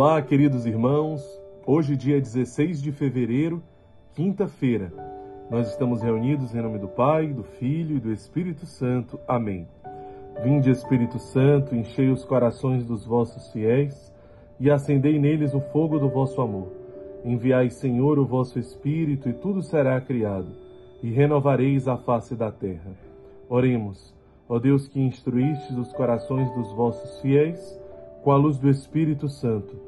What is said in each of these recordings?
Olá, queridos irmãos. Hoje, dia 16 de fevereiro, quinta-feira, nós estamos reunidos em nome do Pai, do Filho e do Espírito Santo. Amém. Vinde, Espírito Santo, enchei os corações dos vossos fiéis e acendei neles o fogo do vosso amor. Enviai, Senhor, o vosso Espírito e tudo será criado, e renovareis a face da terra. Oremos, ó Deus que instruístes os corações dos vossos fiéis, com a luz do Espírito Santo,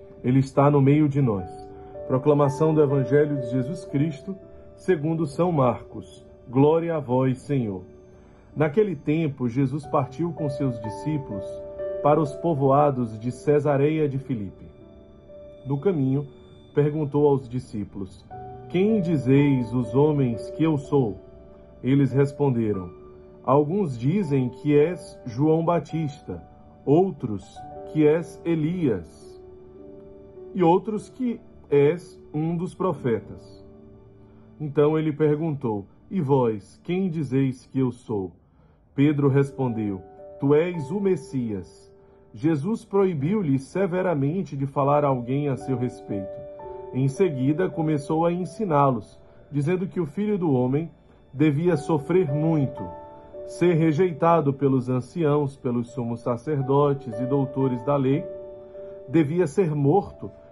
Ele está no meio de nós. Proclamação do Evangelho de Jesus Cristo, segundo São Marcos. Glória a vós, Senhor. Naquele tempo, Jesus partiu com seus discípulos para os povoados de Cesareia de Filipe. No caminho, perguntou aos discípulos: Quem dizeis os homens que eu sou? Eles responderam: Alguns dizem que és João Batista, outros que és Elias, e outros que és um dos profetas. Então ele perguntou: E vós, quem dizeis que eu sou? Pedro respondeu: Tu és o Messias. Jesus proibiu-lhe severamente de falar a alguém a seu respeito. Em seguida, começou a ensiná-los, dizendo que o filho do homem devia sofrer muito ser rejeitado pelos anciãos, pelos sumos sacerdotes e doutores da lei, devia ser morto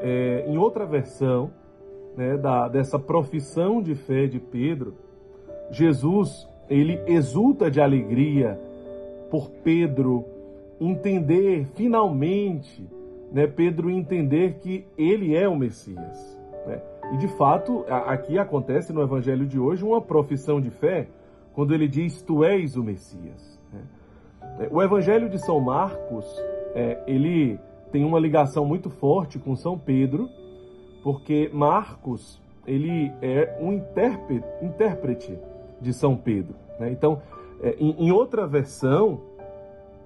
é, em outra versão né, da, dessa profissão de fé de Pedro, Jesus ele exulta de alegria por Pedro entender finalmente, né, Pedro entender que ele é o Messias. Né? E de fato, aqui acontece no evangelho de hoje uma profissão de fé quando ele diz: Tu és o Messias. Né? O evangelho de São Marcos, é, ele tem uma ligação muito forte com São Pedro, porque Marcos ele é um intérprete, de São Pedro. Né? Então, é, em, outra versão,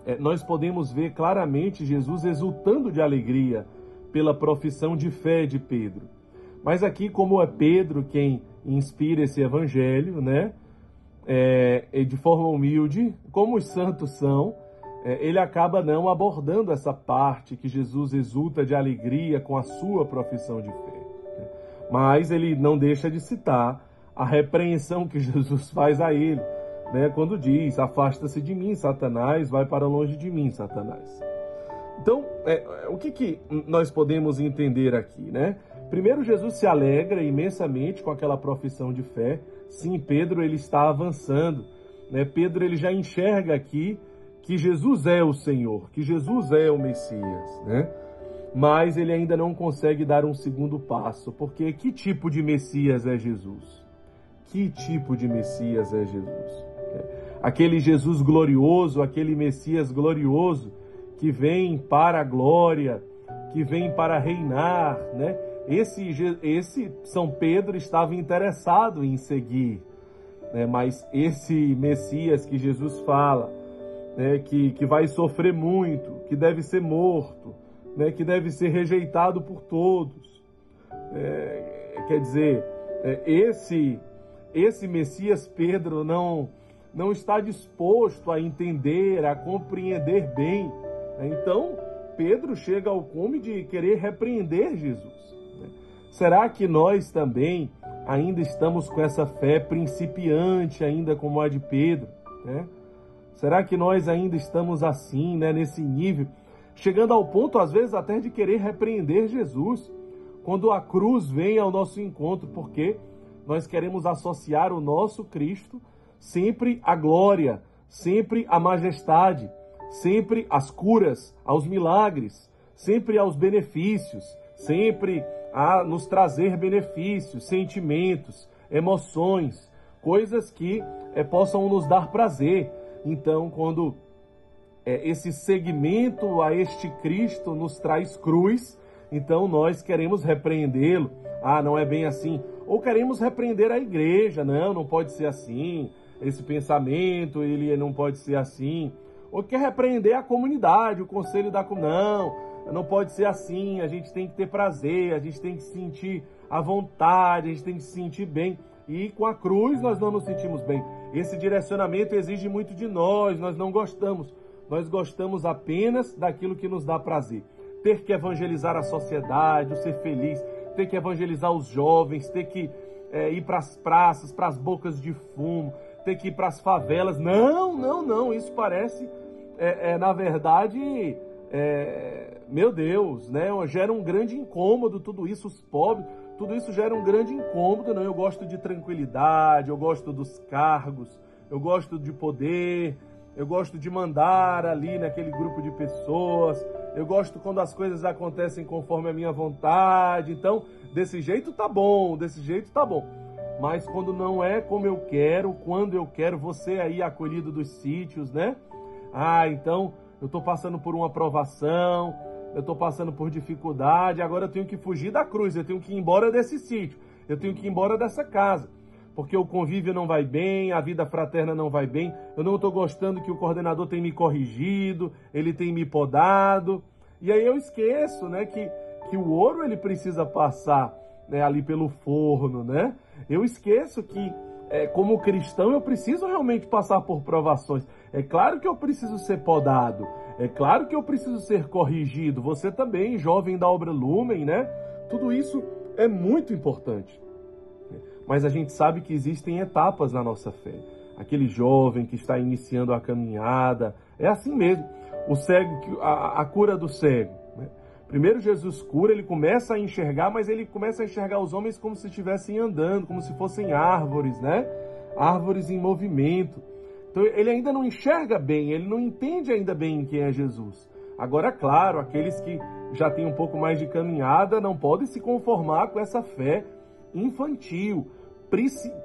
é, nós podemos ver claramente Jesus exultando de alegria pela profissão de fé de Pedro. Mas aqui, como é Pedro quem inspira esse evangelho, né? É, de forma humilde, como os santos são, é, ele acaba não abordando essa parte que Jesus exulta de alegria com a sua profissão de fé. Né? Mas ele não deixa de citar a repreensão que Jesus faz a ele, né? quando diz: Afasta-se de mim, Satanás, vai para longe de mim, Satanás. Então, é, o que, que nós podemos entender aqui, né? Primeiro, Jesus se alegra imensamente com aquela profissão de fé. Sim, Pedro ele está avançando. Né? Pedro ele já enxerga aqui que Jesus é o Senhor, que Jesus é o Messias, né? Mas ele ainda não consegue dar um segundo passo, porque que tipo de Messias é Jesus? Que tipo de Messias é Jesus? É, aquele Jesus glorioso, aquele Messias glorioso que vem para a glória, que vem para reinar, né? Esse, esse São Pedro estava interessado em seguir, né? mas esse Messias que Jesus fala, né? que, que vai sofrer muito, que deve ser morto, né? que deve ser rejeitado por todos. É, quer dizer, é, esse, esse Messias Pedro não, não está disposto a entender, a compreender bem. Né? Então, Pedro chega ao cume de querer repreender Jesus. Será que nós também ainda estamos com essa fé principiante, ainda como a de Pedro? Né? Será que nós ainda estamos assim, né, nesse nível, chegando ao ponto, às vezes, até de querer repreender Jesus? quando a cruz vem ao nosso encontro, porque nós queremos associar o nosso Cristo sempre à glória, sempre à majestade, sempre às curas, aos milagres, sempre aos benefícios, sempre a nos trazer benefícios, sentimentos, emoções, coisas que é, possam nos dar prazer. Então, quando é, esse segmento a este Cristo nos traz cruz, então nós queremos repreendê-lo. Ah, não é bem assim. Ou queremos repreender a igreja. Não, não pode ser assim. Esse pensamento, ele não pode ser assim. Ou quer repreender a comunidade, o conselho da comunidade. Não, não pode ser assim. A gente tem que ter prazer, a gente tem que se sentir à vontade, a gente tem que se sentir bem. E com a cruz nós não nos sentimos bem. Esse direcionamento exige muito de nós, nós não gostamos. Nós gostamos apenas daquilo que nos dá prazer. Ter que evangelizar a sociedade, o ser feliz, ter que evangelizar os jovens, ter que é, ir para as praças, para as bocas de fumo, ter que ir para as favelas. Não, não, não. Isso parece, é, é na verdade, é, meu Deus, né? Gera um grande incômodo tudo isso, os pobres tudo isso gera um grande incômodo, não? Eu gosto de tranquilidade, eu gosto dos cargos, eu gosto de poder, eu gosto de mandar ali naquele grupo de pessoas, eu gosto quando as coisas acontecem conforme a minha vontade. Então, desse jeito tá bom, desse jeito tá bom. Mas quando não é como eu quero, quando eu quero, você aí acolhido dos sítios, né? Ah, então eu tô passando por uma aprovação, eu estou passando por dificuldade, agora eu tenho que fugir da cruz, eu tenho que ir embora desse sítio, eu tenho que ir embora dessa casa, porque o convívio não vai bem, a vida fraterna não vai bem, eu não estou gostando que o coordenador tem me corrigido, ele tem me podado, e aí eu esqueço, né, que, que o ouro ele precisa passar né, ali pelo forno, né? Eu esqueço que é, como cristão, eu preciso realmente passar por provações. É claro que eu preciso ser podado. É claro que eu preciso ser corrigido. Você também, jovem da obra Lumen, né? Tudo isso é muito importante. Mas a gente sabe que existem etapas na nossa fé. Aquele jovem que está iniciando a caminhada, é assim mesmo. O cego, a, a cura do cego. Primeiro Jesus cura, ele começa a enxergar, mas ele começa a enxergar os homens como se estivessem andando, como se fossem árvores, né? Árvores em movimento. Então ele ainda não enxerga bem, ele não entende ainda bem quem é Jesus. Agora, claro, aqueles que já têm um pouco mais de caminhada não podem se conformar com essa fé infantil,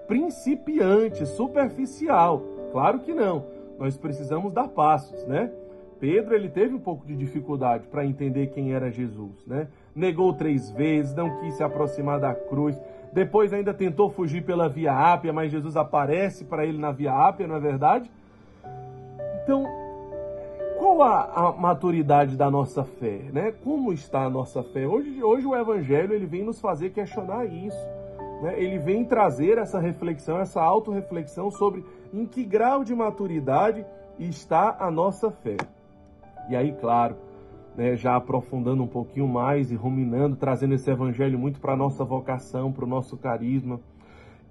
principiante, superficial. Claro que não. Nós precisamos dar passos, né? Pedro ele teve um pouco de dificuldade para entender quem era Jesus, né? Negou três vezes, não quis se aproximar da cruz. Depois ainda tentou fugir pela Via Ápia, mas Jesus aparece para ele na Via Ápia, não é verdade? Então, qual a, a, maturidade da nossa fé, né? Como está a nossa fé? Hoje, hoje o Evangelho ele vem nos fazer questionar isso. Né? Ele vem trazer essa reflexão, essa autorreflexão sobre em que grau de maturidade está a nossa fé. E aí, claro, né, já aprofundando um pouquinho mais e ruminando, trazendo esse evangelho muito para a nossa vocação, para o nosso carisma.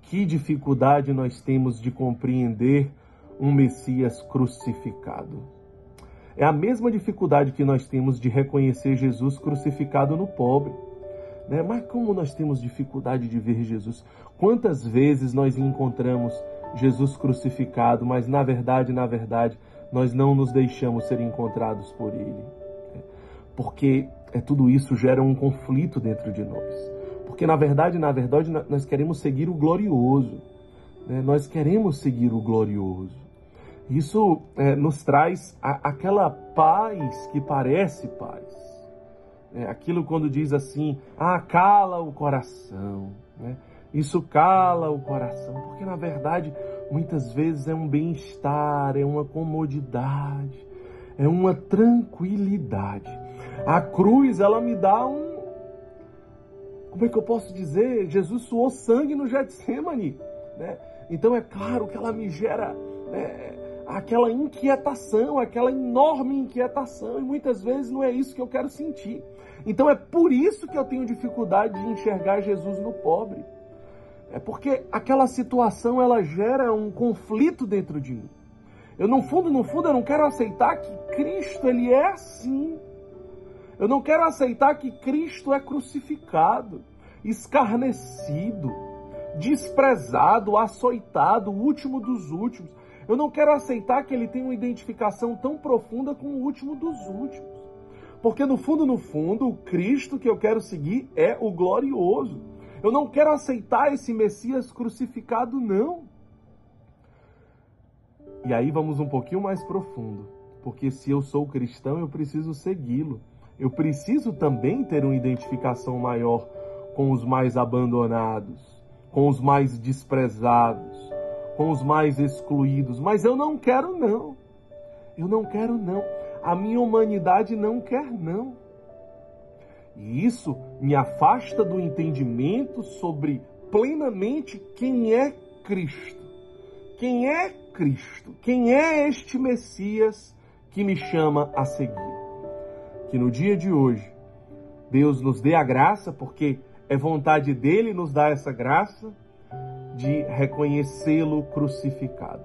Que dificuldade nós temos de compreender um Messias crucificado. É a mesma dificuldade que nós temos de reconhecer Jesus crucificado no pobre. Né? Mas como nós temos dificuldade de ver Jesus? Quantas vezes nós encontramos Jesus crucificado, mas na verdade, na verdade, nós não nos deixamos ser encontrados por Ele. Porque é, tudo isso gera um conflito dentro de nós. Porque na verdade, na verdade, nós queremos seguir o glorioso. Né? Nós queremos seguir o glorioso. Isso é, nos traz a, aquela paz que parece paz. É, aquilo quando diz assim, ah, cala o coração. Né? Isso cala o coração, porque na verdade muitas vezes é um bem-estar, é uma comodidade, é uma tranquilidade. A cruz, ela me dá um. Como é que eu posso dizer? Jesus suou sangue no Getsemane. Né? Então é claro que ela me gera né, aquela inquietação, aquela enorme inquietação, e muitas vezes não é isso que eu quero sentir. Então é por isso que eu tenho dificuldade de enxergar Jesus no pobre. É porque aquela situação ela gera um conflito dentro de mim. Eu no fundo, no fundo, eu não quero aceitar que Cristo ele é assim. Eu não quero aceitar que Cristo é crucificado, escarnecido, desprezado, açoitado, o último dos últimos. Eu não quero aceitar que ele tem uma identificação tão profunda com o último dos últimos. Porque no fundo, no fundo, o Cristo que eu quero seguir é o glorioso. Eu não quero aceitar esse Messias crucificado, não. E aí vamos um pouquinho mais profundo. Porque se eu sou cristão, eu preciso segui-lo. Eu preciso também ter uma identificação maior com os mais abandonados, com os mais desprezados, com os mais excluídos. Mas eu não quero, não. Eu não quero, não. A minha humanidade não quer, não. E isso me afasta do entendimento sobre plenamente quem é Cristo. Quem é Cristo? Quem é este Messias que me chama a seguir? Que no dia de hoje, Deus nos dê a graça, porque é vontade dele nos dar essa graça de reconhecê-lo crucificado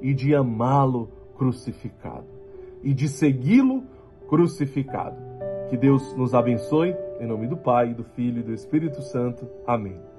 e de amá-lo crucificado e de segui-lo crucificado. Que Deus nos abençoe, em nome do Pai, do Filho e do Espírito Santo. Amém.